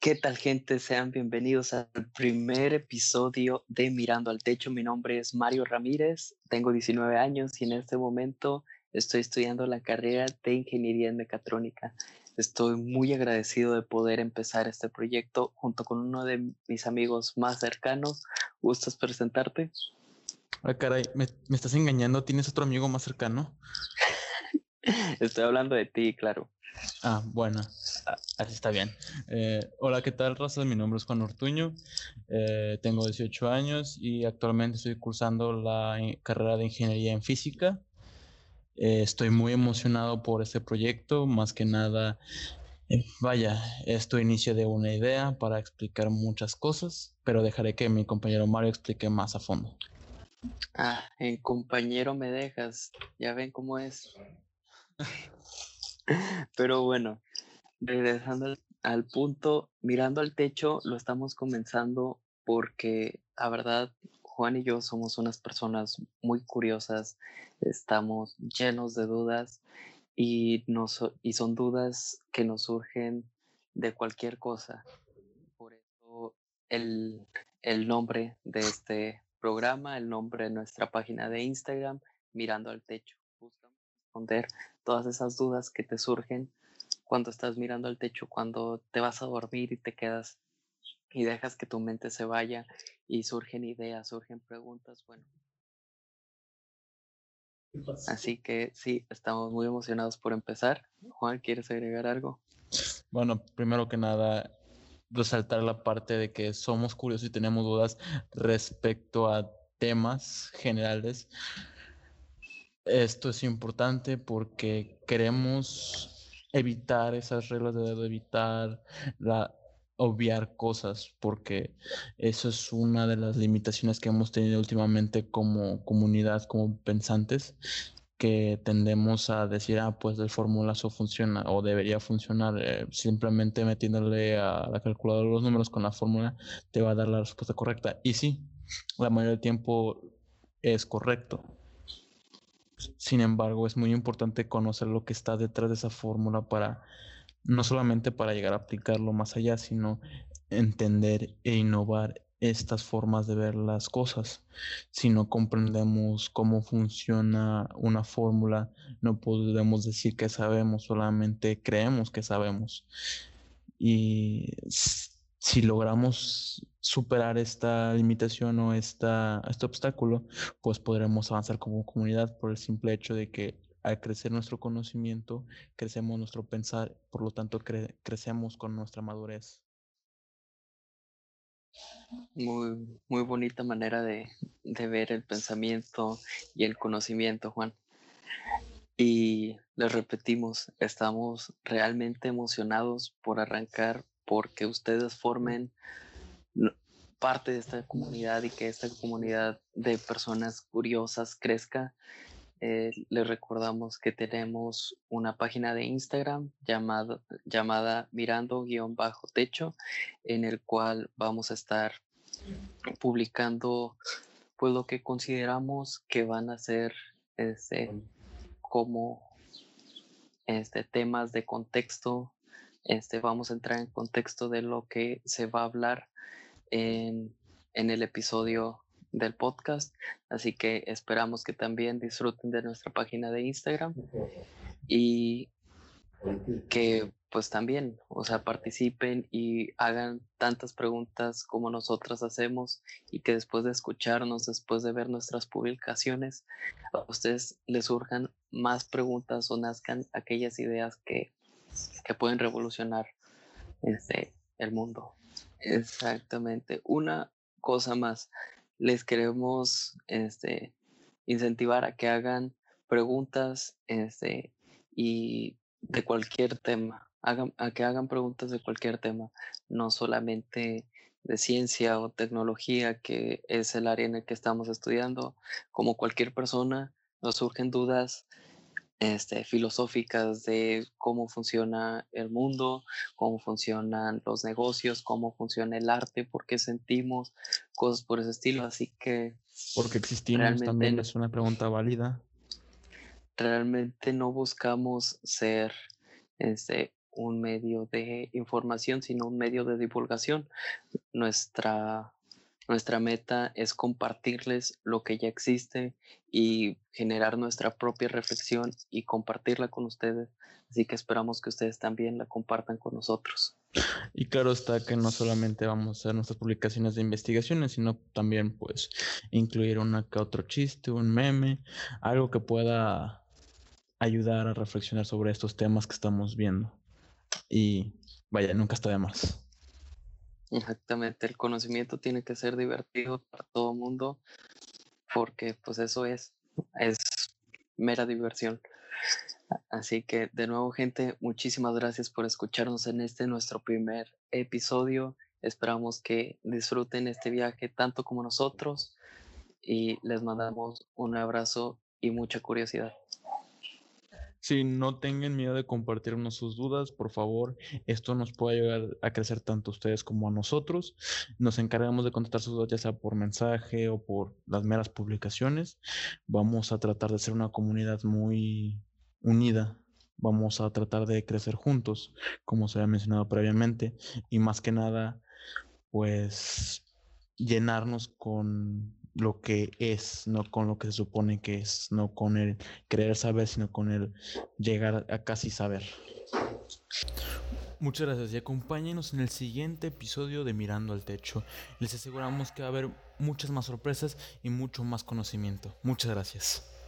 ¿Qué tal gente? Sean bienvenidos al primer episodio de Mirando al Techo. Mi nombre es Mario Ramírez, tengo 19 años y en este momento estoy estudiando la carrera de Ingeniería en Mecatrónica. Estoy muy agradecido de poder empezar este proyecto junto con uno de mis amigos más cercanos. ¿Gustas presentarte? Ah, caray, ¿me, me estás engañando? ¿Tienes otro amigo más cercano? Estoy hablando de ti, claro. Ah, bueno, así está bien. Eh, hola, ¿qué tal, raza? Mi nombre es Juan Ortuño, eh, tengo 18 años y actualmente estoy cursando la carrera de Ingeniería en Física. Eh, estoy muy emocionado por este proyecto, más que nada, vaya, esto inicio de una idea para explicar muchas cosas, pero dejaré que mi compañero Mario explique más a fondo. Ah, en compañero me dejas, ya ven cómo es. Pero bueno, regresando al, punto, mirando al techo, lo estamos comenzando porque la verdad, Juan y yo somos unas personas muy curiosas, estamos llenos de dudas y, y son dudas que nos surgen de cualquier cosa. Por eso el, el nombre de este programa, el nombre de nuestra página de Instagram, Mirando al Techo. Buscamos responder todas esas dudas que te surgen cuando estás mirando al techo, cuando te vas a dormir y te quedas y dejas que tu mente se vaya y surgen ideas, surgen preguntas, bueno. Así que sí, estamos muy emocionados por empezar. Juan, ¿quieres agregar algo? Bueno, primero que nada, resaltar la parte de que somos curiosos y tenemos dudas respecto a temas generales esto es importante porque queremos evitar esas reglas de evitar la, obviar cosas, porque eso es una de las limitaciones que hemos tenido últimamente como comunidad, como pensantes, que tendemos a decir, ah, pues el fórmula eso funciona o debería funcionar, eh, simplemente metiéndole a la calculadora los números con la fórmula te va a dar la respuesta correcta. Y sí, la mayoría del tiempo es correcto, sin embargo, es muy importante conocer lo que está detrás de esa fórmula para no solamente para llegar a aplicarlo más allá, sino entender e innovar estas formas de ver las cosas. Si no comprendemos cómo funciona una fórmula, no podemos decir que sabemos, solamente creemos que sabemos. Y si logramos superar esta limitación o esta, este obstáculo, pues podremos avanzar como comunidad por el simple hecho de que al crecer nuestro conocimiento, crecemos nuestro pensar, por lo tanto crecemos con nuestra madurez. Muy, muy bonita manera de, de ver el pensamiento y el conocimiento, Juan. Y les repetimos, estamos realmente emocionados por arrancar porque ustedes formen parte de esta comunidad y que esta comunidad de personas curiosas crezca. Eh, les recordamos que tenemos una página de Instagram llamada, llamada mirando-techo, en el cual vamos a estar publicando pues lo que consideramos que van a ser este, como este, temas de contexto este, vamos a entrar en contexto de lo que se va a hablar en, el episodio del podcast. Así que esperamos que también disfruten de nuestra página de Instagram y que pues también, o sea, participen y hagan tantas preguntas como nosotras hacemos y que después de escucharnos, después de ver nuestras publicaciones, a ustedes les surjan más preguntas o nazcan aquellas ideas que que pueden revolucionar este, el mundo. Exactamente. Una cosa más, les queremos este, incentivar a que hagan preguntas este, y de cualquier tema, hagan, a que hagan preguntas de cualquier tema, no solamente de ciencia o tecnología, que es el área en el que estamos estudiando. Como cualquier persona, nos surgen dudas este, filosóficas de cómo funciona el mundo, cómo funcionan los negocios, cómo funciona el arte, por qué sentimos, cosas por ese estilo. Así que... Porque existimos también es una pregunta válida. Realmente no buscamos ser este, un medio de información, sino un medio de divulgación. Nuestra, nuestra meta es compartirles lo que ya existe y generar nuestra propia reflexión y compartirla con ustedes. Así que esperamos que ustedes también la compartan con nosotros. Y claro está que no solamente vamos a hacer nuestras publicaciones de investigaciones, sino también pues incluir una que otro chiste, un meme, algo que pueda ayudar a reflexionar sobre estos temas que estamos viendo. Y vaya, nunca está de más. Exactamente, el conocimiento tiene que ser divertido para todo el mundo porque pues eso es, es mera diversión. Así que de nuevo gente, muchísimas gracias por escucharnos en este nuestro primer episodio. Esperamos que disfruten este viaje tanto como nosotros y les mandamos un abrazo y mucha curiosidad. Si no tengan miedo de compartirnos sus dudas, por favor, esto nos puede ayudar a crecer tanto a ustedes como a nosotros. Nos encargamos de contestar sus dudas ya sea por mensaje o por las meras publicaciones. Vamos a tratar de ser una comunidad muy unida. Vamos a tratar de crecer juntos, como se había mencionado previamente, y más que nada, pues llenarnos con lo que es, no con lo que se supone que es, no con el querer saber, sino con el llegar a casi saber. Muchas gracias y acompáñenos en el siguiente episodio de Mirando al Techo. Les aseguramos que va a haber muchas más sorpresas y mucho más conocimiento. Muchas gracias.